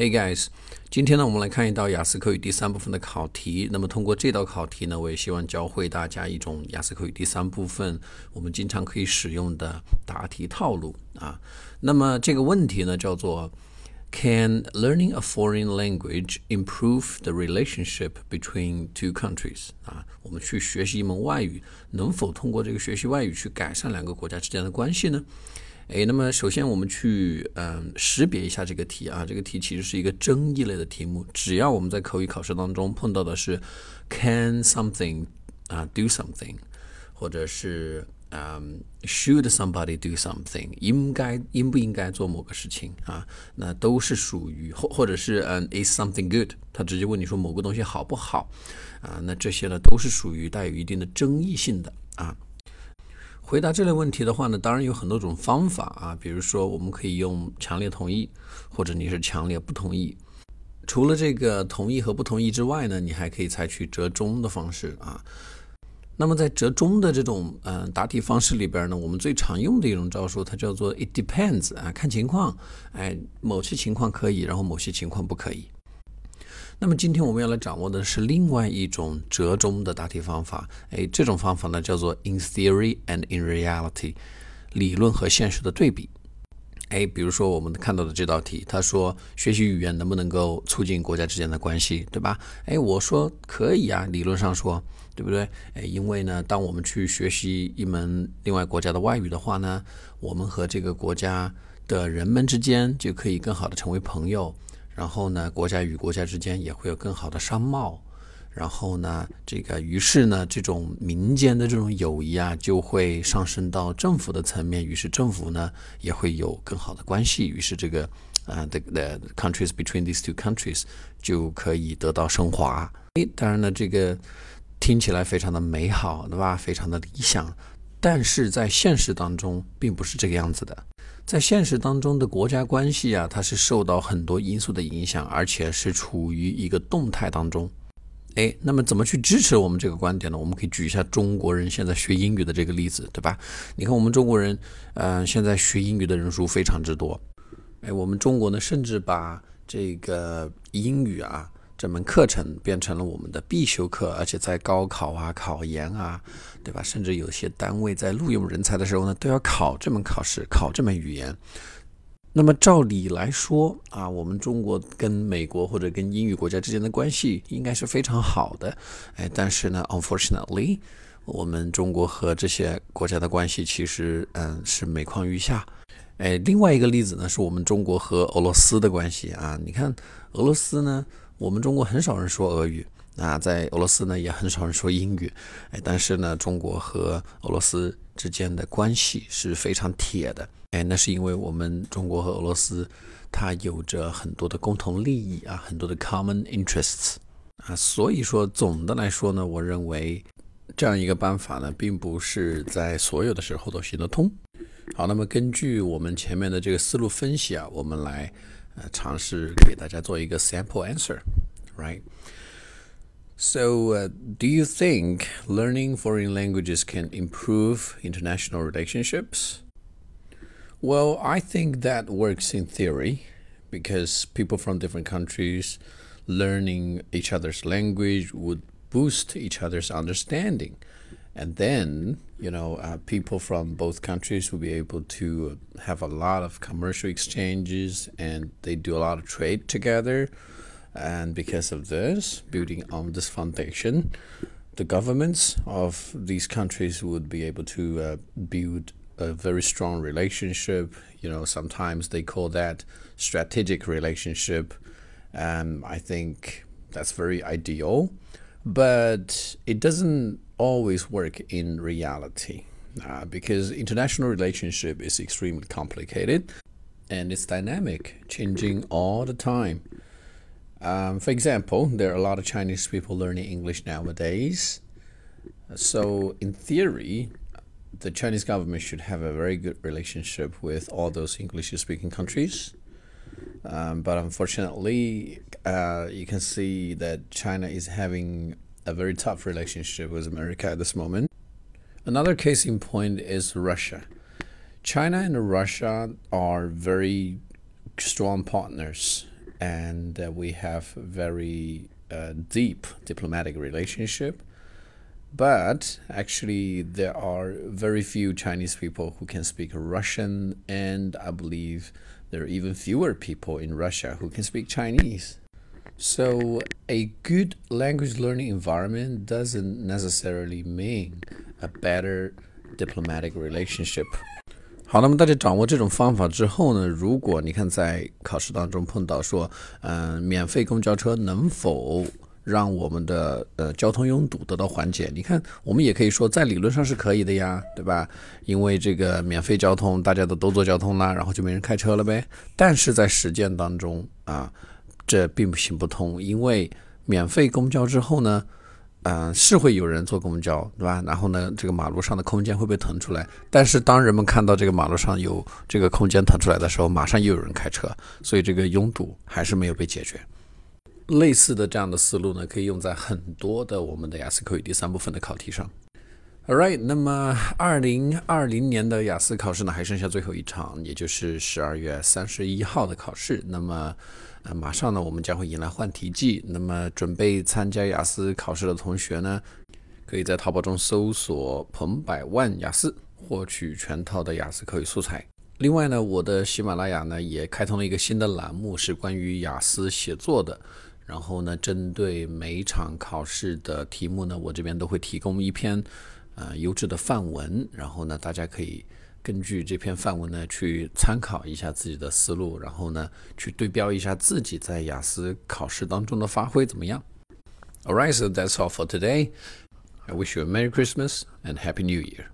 Hey guys，今天呢，我们来看一道雅思口语第三部分的考题。那么通过这道考题呢，我也希望教会大家一种雅思口语第三部分我们经常可以使用的答题套路啊。那么这个问题呢，叫做 Can learning a foreign language improve the relationship between two countries？啊，我们去学习一门外语，能否通过这个学习外语去改善两个国家之间的关系呢？哎，那么首先我们去嗯识别一下这个题啊，这个题其实是一个争议类的题目。只要我们在口语考试当中碰到的是 can something 啊 do something，或者是嗯 should somebody do something，应该应不应该做某个事情啊，那都是属于或或者是嗯 is something good，他直接问你说某个东西好不好啊，那这些呢都是属于带有一定的争议性的啊。回答这类问题的话呢，当然有很多种方法啊，比如说我们可以用强烈同意，或者你是强烈不同意。除了这个同意和不同意之外呢，你还可以采取折中的方式啊。那么在折中的这种嗯答题方式里边呢，我们最常用的一种招数，它叫做 it depends 啊，看情况，哎，某些情况可以，然后某些情况不可以。那么今天我们要来掌握的是另外一种折中的答题方法，哎，这种方法呢叫做 in theory and in reality，理论和现实的对比。哎，比如说我们看到的这道题，他说学习语言能不能够促进国家之间的关系，对吧？哎，我说可以啊，理论上说，对不对？哎，因为呢，当我们去学习一门另外国家的外语的话呢，我们和这个国家的人们之间就可以更好的成为朋友。然后呢，国家与国家之间也会有更好的商贸。然后呢，这个于是呢，这种民间的这种友谊啊，就会上升到政府的层面。于是政府呢，也会有更好的关系。于是这个啊，the the countries between these two countries 就可以得到升华。诶，当然呢，这个听起来非常的美好，对吧？非常的理想。但是在现实当中，并不是这个样子的。在现实当中的国家关系啊，它是受到很多因素的影响，而且是处于一个动态当中。哎，那么怎么去支持我们这个观点呢？我们可以举一下中国人现在学英语的这个例子，对吧？你看我们中国人，嗯，现在学英语的人数非常之多。哎，我们中国呢，甚至把这个英语啊。这门课程变成了我们的必修课，而且在高考啊、考研啊，对吧？甚至有些单位在录用人才的时候呢，都要考这门考试，考这门语言。那么照理来说啊，我们中国跟美国或者跟英语国家之间的关系应该是非常好的。哎，但是呢，unfortunately，我们中国和这些国家的关系其实嗯是每况愈下。哎，另外一个例子呢，是我们中国和俄罗斯的关系啊。你看俄罗斯呢？我们中国很少人说俄语啊，在俄罗斯呢也很少人说英语，哎，但是呢，中国和俄罗斯之间的关系是非常铁的，哎，那是因为我们中国和俄罗斯它有着很多的共同利益啊，很多的 common interests 啊，所以说总的来说呢，我认为这样一个办法呢，并不是在所有的时候都行得通。好，那么根据我们前面的这个思路分析啊，我们来。呃，尝试给大家做一个 sample answer, right? So, uh, do you think learning foreign languages can improve international relationships? Well, I think that works in theory because people from different countries learning each other's language would boost each other's understanding and then you know uh, people from both countries will be able to have a lot of commercial exchanges and they do a lot of trade together. And because of this building on this foundation the governments of these countries would be able to uh, build a very strong relationship. You know sometimes they call that strategic relationship. And i think that's very ideal. But it doesn't always work in reality uh, because international relationship is extremely complicated and it's dynamic, changing all the time. Um, for example, there are a lot of Chinese people learning English nowadays. So, in theory, the Chinese government should have a very good relationship with all those English speaking countries. Um, but unfortunately, uh, you can see that China is having a very tough relationship with America at this moment. Another case in point is Russia. China and Russia are very strong partners and uh, we have very uh, deep diplomatic relationship. But actually, there are very few Chinese people who can speak Russian, and I believe there are even fewer people in Russia who can speak Chinese. So, a good language learning environment doesn't necessarily mean a better diplomatic relationship. 好，那么大家掌握这种方法之后呢，如果你看在考试当中碰到说，嗯、免费公交车能否让我们的呃交通拥堵得到缓解？你看，我们也可以说在理论上是可以的呀，对吧？因为这个免费交通，大家都都坐交通啦，然后就没人开车了呗。但是在实践当中啊，这并不行不通，因为免费公交之后呢。嗯、是会有人坐公交，对吧？然后呢，这个马路上的空间会被腾出来。但是当人们看到这个马路上有这个空间腾出来的时候，马上又有人开车，所以这个拥堵还是没有被解决。类似的这样的思路呢，可以用在很多的我们的雅思口语第三部分的考题上。Alright，那么二零二零年的雅思考试呢，还剩下最后一场，也就是十二月三十一号的考试。那么，呃，马上呢，我们将会迎来换题季。那么，准备参加雅思考试的同学呢，可以在淘宝中搜索“彭百万雅思”，获取全套的雅思口语素材。另外呢，我的喜马拉雅呢也开通了一个新的栏目，是关于雅思写作的。然后呢，针对每一场考试的题目呢，我这边都会提供一篇。呃，优质的范文，然后呢，大家可以根据这篇范文呢去参考一下自己的思路，然后呢去对标一下自己在雅思考试当中的发挥怎么样。Alright, so that's all for today. I wish you a Merry Christmas and Happy New Year.